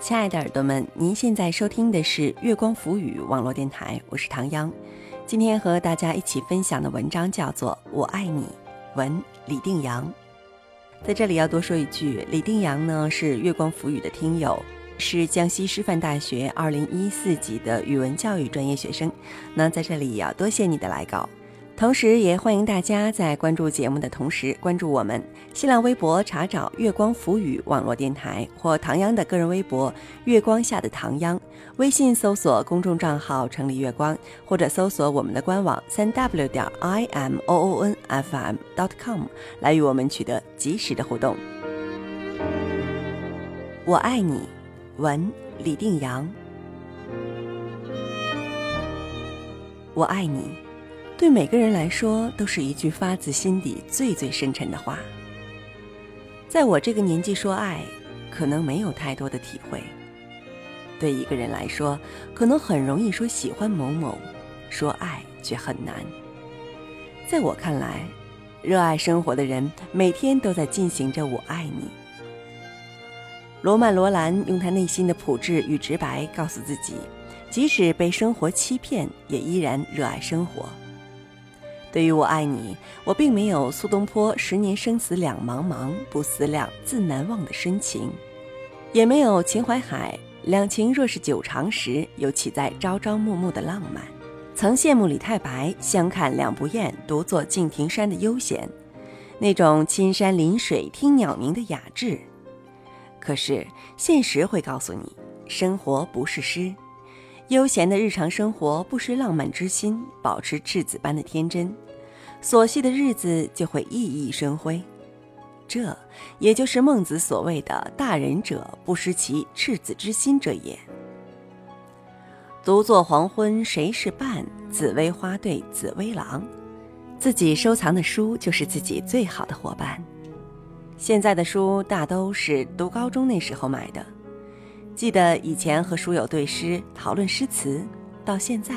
亲爱的耳朵们，您现在收听的是月光浮语网络电台，我是唐央。今天和大家一起分享的文章叫做《我爱你》，文李定阳。在这里要多说一句，李定阳呢是月光浮语的听友，是江西师范大学二零一四级的语文教育专业学生。那在这里也要多谢你的来稿。同时，也欢迎大家在关注节目的同时，关注我们新浪微博，查找“月光浮语”网络电台或唐央的个人微博“月光下的唐央”，微信搜索公众账号“城里月光”，或者搜索我们的官网三 w 点 i m o o n f m dot com 来与我们取得及时的互动。我爱你，文李定阳。我爱你。对每个人来说，都是一句发自心底、最最深沉的话。在我这个年纪说爱，可能没有太多的体会。对一个人来说，可能很容易说喜欢某某，说爱却很难。在我看来，热爱生活的人每天都在进行着“我爱你”。罗曼·罗兰用他内心的朴质与直白告诉自己，即使被生活欺骗，也依然热爱生活。对于我爱你，我并没有苏东坡“十年生死两茫茫，不思量，自难忘”的深情，也没有秦淮海“两情若是久长时，又岂在朝朝暮暮”的浪漫，曾羡慕李太白“相看两不厌，独坐敬亭山”的悠闲，那种青山临水听鸟鸣的雅致。可是现实会告诉你，生活不是诗。悠闲的日常生活不失浪漫之心，保持赤子般的天真，琐细的日子就会熠熠生辉。这也就是孟子所谓的“大人者不失其赤子之心者也”。独坐黄昏谁是伴？紫薇花对紫薇郎。自己收藏的书就是自己最好的伙伴。现在的书大都是读高中那时候买的。记得以前和书友对诗讨论诗词，到现在，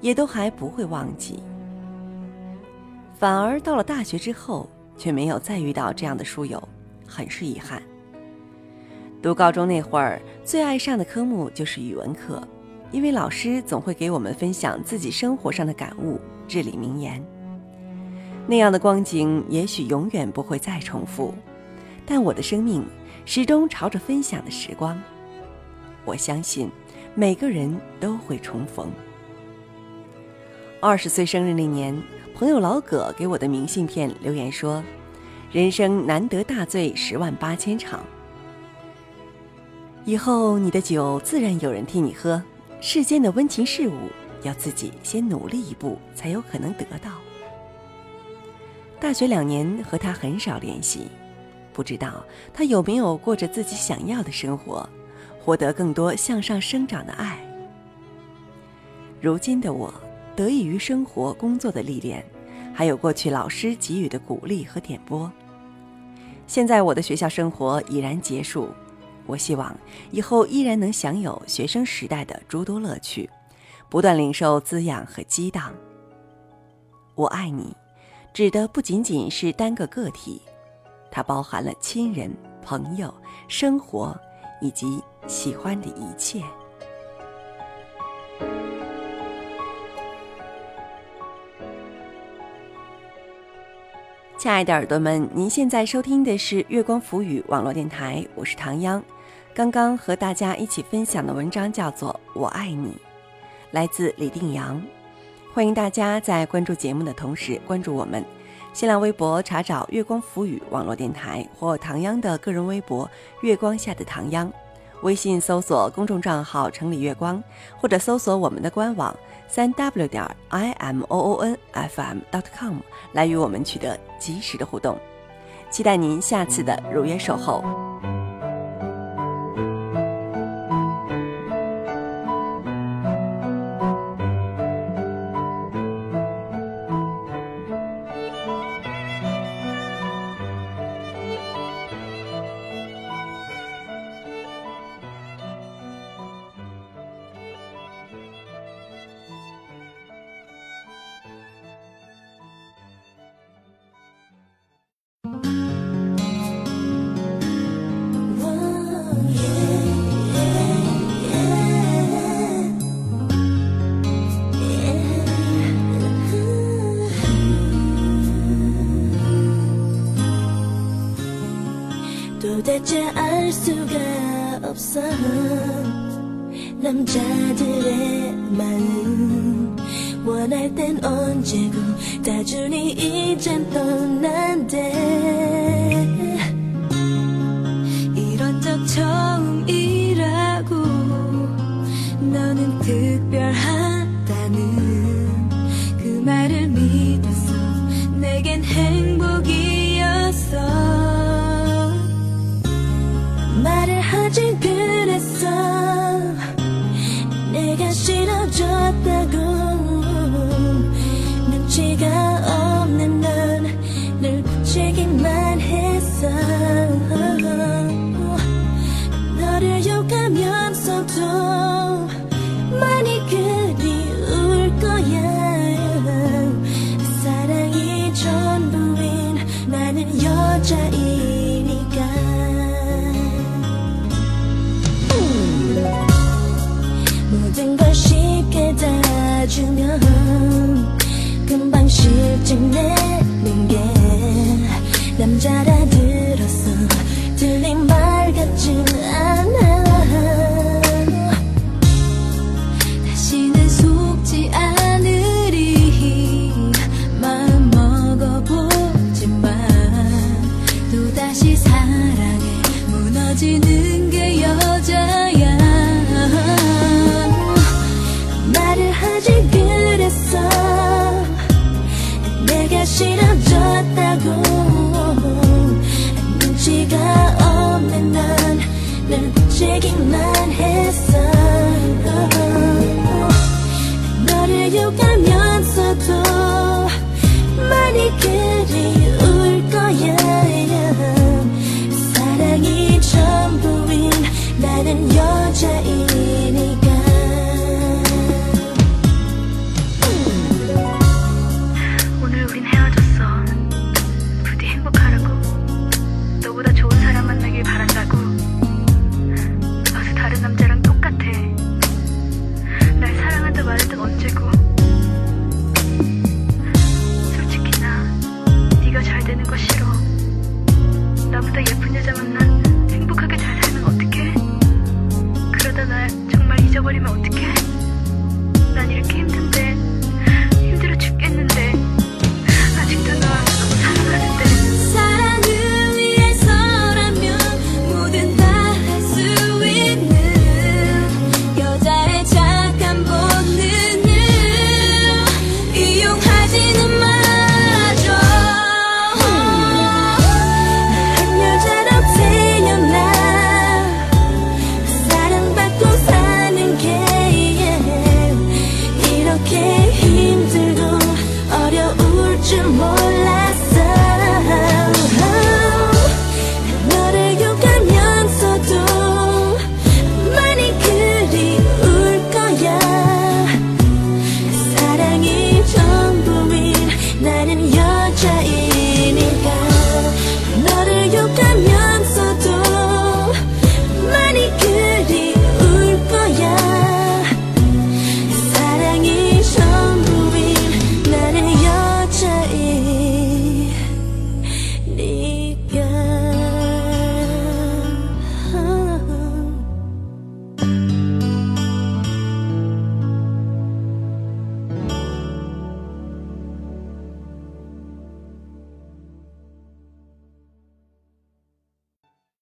也都还不会忘记。反而到了大学之后，却没有再遇到这样的书友，很是遗憾。读高中那会儿，最爱上的科目就是语文课，因为老师总会给我们分享自己生活上的感悟、至理名言。那样的光景也许永远不会再重复，但我的生命始终朝着分享的时光。我相信，每个人都会重逢。二十岁生日那年，朋友老葛给我的明信片留言说：“人生难得大醉十万八千场，以后你的酒自然有人替你喝。世间的温情事物，要自己先努力一步，才有可能得到。”大学两年和他很少联系，不知道他有没有过着自己想要的生活。获得更多向上生长的爱。如今的我，得益于生活、工作的历练，还有过去老师给予的鼓励和点拨。现在我的学校生活已然结束，我希望以后依然能享有学生时代的诸多乐趣，不断领受滋养和激荡。我爱你，指的不仅仅是单个个体，它包含了亲人、朋友、生活。以及喜欢的一切。亲爱的耳朵们，您现在收听的是月光浮语网络电台，我是唐央。刚刚和大家一起分享的文章叫做《我爱你》，来自李定阳。欢迎大家在关注节目的同时关注我们。新浪微博查找“月光浮语”网络电台或唐央的个人微博“月光下的唐央”，微信搜索公众账号“城里月光”，或者搜索我们的官网三 w 点 i m o o n f m dot com 来与我们取得及时的互动。期待您下次的如约守候。 도대체 알 수가 없어. 남자들의 마음 원할 땐 언제고 다주니 이젠 떠난대. 헤어지는 게 여자야. 말을 하지 그랬어. 내가 싫어졌다고. 눈치가 없는 난날 책임만 잊어버리면 어떡해? 난 이렇게 힘든데